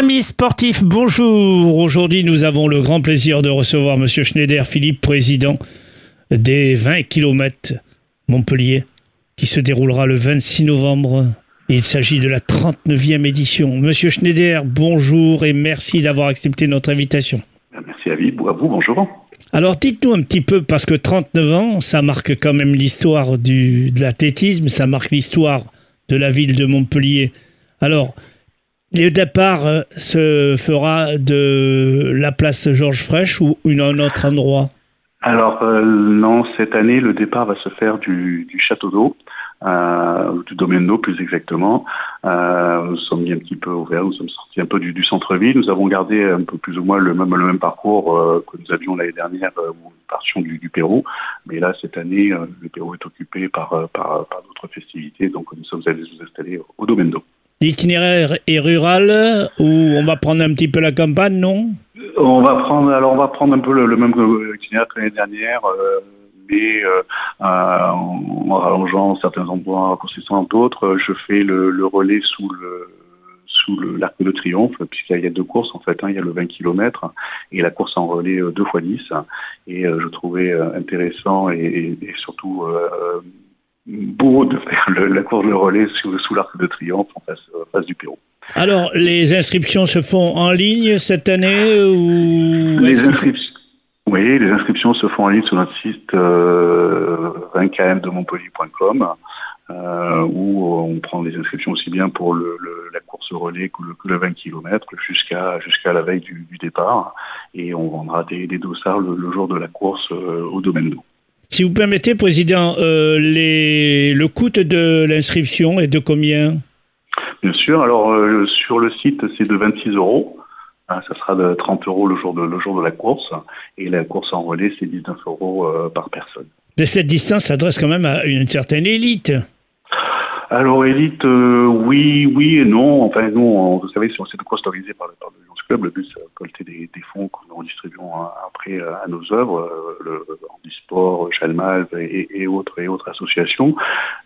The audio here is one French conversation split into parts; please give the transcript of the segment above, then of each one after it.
Amis sportifs, bonjour. Aujourd'hui, nous avons le grand plaisir de recevoir Monsieur Schneider Philippe, président des 20 km Montpellier, qui se déroulera le 26 novembre. Il s'agit de la 39e édition. Monsieur Schneider, bonjour et merci d'avoir accepté notre invitation. Merci à vous, à vous bonjour. Alors dites-nous un petit peu, parce que 39 ans, ça marque quand même l'histoire de l'athlétisme, ça marque l'histoire de la ville de Montpellier. Alors, le départ euh, se fera de la place Georges Frêche ou un autre endroit? Alors euh, non, cette année, le départ va se faire du, château d'eau, euh, du domaine d'eau plus exactement. nous sommes mis un petit peu ouverts, nous sommes sortis un peu du, centre-ville. Nous avons gardé un peu plus ou moins le même, parcours que nous avions l'année dernière où nous partions du, Pérou. Mais là, cette année, le Pérou est occupé par, d'autres festivités, donc nous sommes allés nous installer au domaine d'eau. L'itinéraire est rural ou on va prendre un petit peu la campagne, non? On va prendre, alors on va prendre un peu le, même itinéraire que l'année dernière, euh, mais euh, en rallongeant certains endroits, en consistant d'autres. Je fais le, relais sous le l'arc de triomphe, puisqu'il y a deux courses en fait, hein. il y a le 20 km et la course en relais 2 x 10. Et euh, je trouvais intéressant et surtout beau de faire la course de relais sous, l'arc de triomphe en face, du Pérou. Alors, les inscriptions se font en ligne cette année ou les inscriptions, Oui, les inscriptions se font en ligne sur notre site euh, 20km de Montpellier.com euh, où on prend les inscriptions aussi bien pour la course relais que le, 20 km jusqu'à jusqu'à la veille du, départ et on vendra des, dossards le, jour de la course euh, au domaine d'eau. Si vous permettez, Président, euh, le coût de l'inscription est de combien Bien sûr. Alors, euh, sur le site, c'est de 26 euros. Ah, ça sera de 30 euros le jour de, le jour de la course. Et la course en relais, c'est 19 euros euh, par personne. Mais cette distance s'adresse quand même à une certaine élite. Alors élite, oui, oui et non. Enfin nous, vous savez, c'est organisée par, par le Club. Le but, c'est de collecter des, fonds que nous distribuons après à nos œuvres, le, sport, Chalmaz et, autres et autres associations.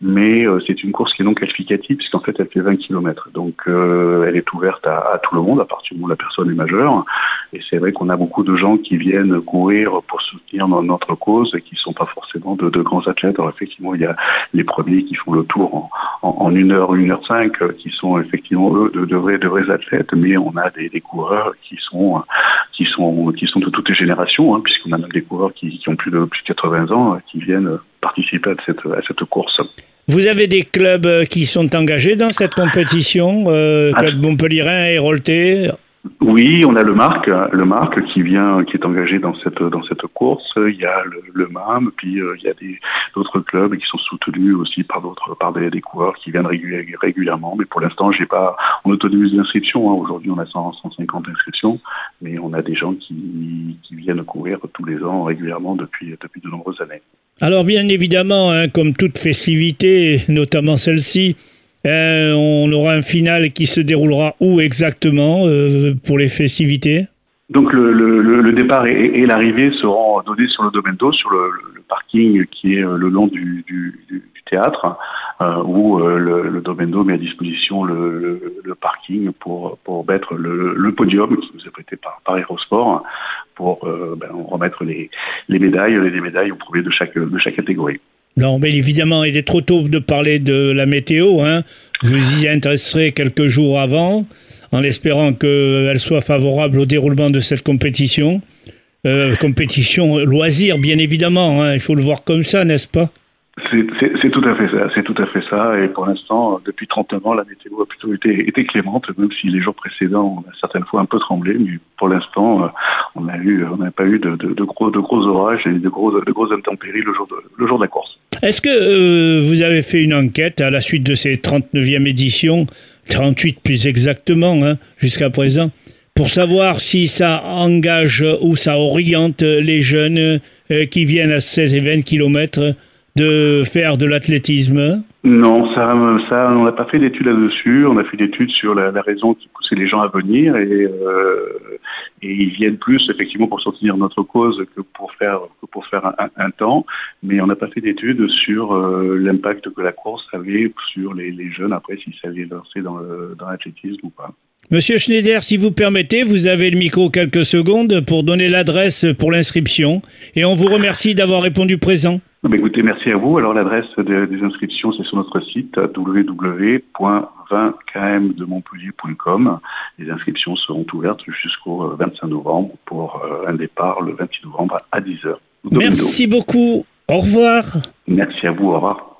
Mais euh, c'est une course qui est non qualificative puisqu'en fait elle fait 20 km. Donc euh, elle est ouverte à, tout le monde à partir du moment où la personne est majeure. Et c'est vrai qu'on a beaucoup de gens qui viennent courir pour soutenir notre cause et qui ne sont pas forcément de, grands athlètes. Alors effectivement, il y a les premiers qui font le tour en, une heure, une heure cinq, euh, qui sont effectivement eux de, vrais, de vrais athlètes, mais on a des, coureurs qui sont qui sont qui sont de toutes les générations, hein, puisqu'on a même des coureurs qui, qui ont plus de plus de 80 ans euh, qui viennent participer à cette, à cette course. Vous avez des clubs euh, qui sont engagés dans cette compétition, euh, Club ah. Montpellierin et Rolté oui, on a le Marc, le Marc qui vient, qui est engagé dans cette dans cette course. Il y a le, MAM, puis euh, il y a d'autres clubs qui sont soutenus aussi par d'autres par des, coureurs qui viennent régulièrement. Mais pour l'instant, j'ai pas, on autorise l'inscription. Hein. Aujourd'hui, on a 150 inscriptions, mais on a des gens qui, qui viennent courir tous les ans régulièrement depuis depuis de nombreuses années. Alors bien évidemment, hein, comme toute festivité, notamment celle-ci, euh, on aura un final qui se déroulera où exactement euh, pour les festivités? Donc le, départ et, l'arrivée seront donnés sur le domaine d'eau, sur le, parking qui est euh, le long du, théâtre, où le, domaine d'eau met à disposition le, parking pour, mettre le, podium qui nous est prêté par, Aérosport pour ben, remettre les, médailles, les médailles au premier de chaque, de chaque catégorie. Non, mais évidemment, il est trop tôt de parler de la météo. Hein. Vous y intéresserez quelques jours avant, en espérant qu'elle soit favorable au déroulement de cette compétition. Euh, compétition loisir, bien évidemment. Hein. Il faut le voir comme ça, n'est-ce pas? C'est tout à fait ça, c'est tout à fait ça. Et pour l'instant, depuis 39 ans, la météo a plutôt été, clémente, même si les jours précédents, on a certaines fois un peu tremblé, mais pour l'instant, euh, on n'a pas eu de, gros, orages et de gros, de intempéries le jour de, le jour de la course. Est-ce que euh, vous avez fait une enquête à la suite de ces 39e éditions, 38 plus exactement, hein, jusqu'à présent, pour savoir si ça engage ou ça oriente les jeunes euh, qui viennent à 16 et 20 kilomètres de faire de l'athlétisme Non, ça, ça, on n'a pas fait d'études là-dessus. On a fait d'études sur la, raison qui poussait les gens à venir et, euh, et, ils viennent plus effectivement pour soutenir notre cause que pour faire que pour faire un, temps. Mais on n'a pas fait d'études sur euh, l'impact que la course avait sur les, jeunes après s'ils savaient lancer dans l'athlétisme ou pas. Monsieur Schneider, si vous permettez, vous avez le micro quelques secondes pour donner l'adresse pour l'inscription et on vous remercie d'avoir répondu présent. Écoutez, merci à vous. Alors l'adresse des inscriptions, c'est sur notre site www.20kmdemontpellier.com. Les inscriptions seront ouvertes jusqu'au 25 novembre pour euh, un départ le 26 novembre à 10h. Merci beaucoup. Au revoir. Merci à vous. Au revoir.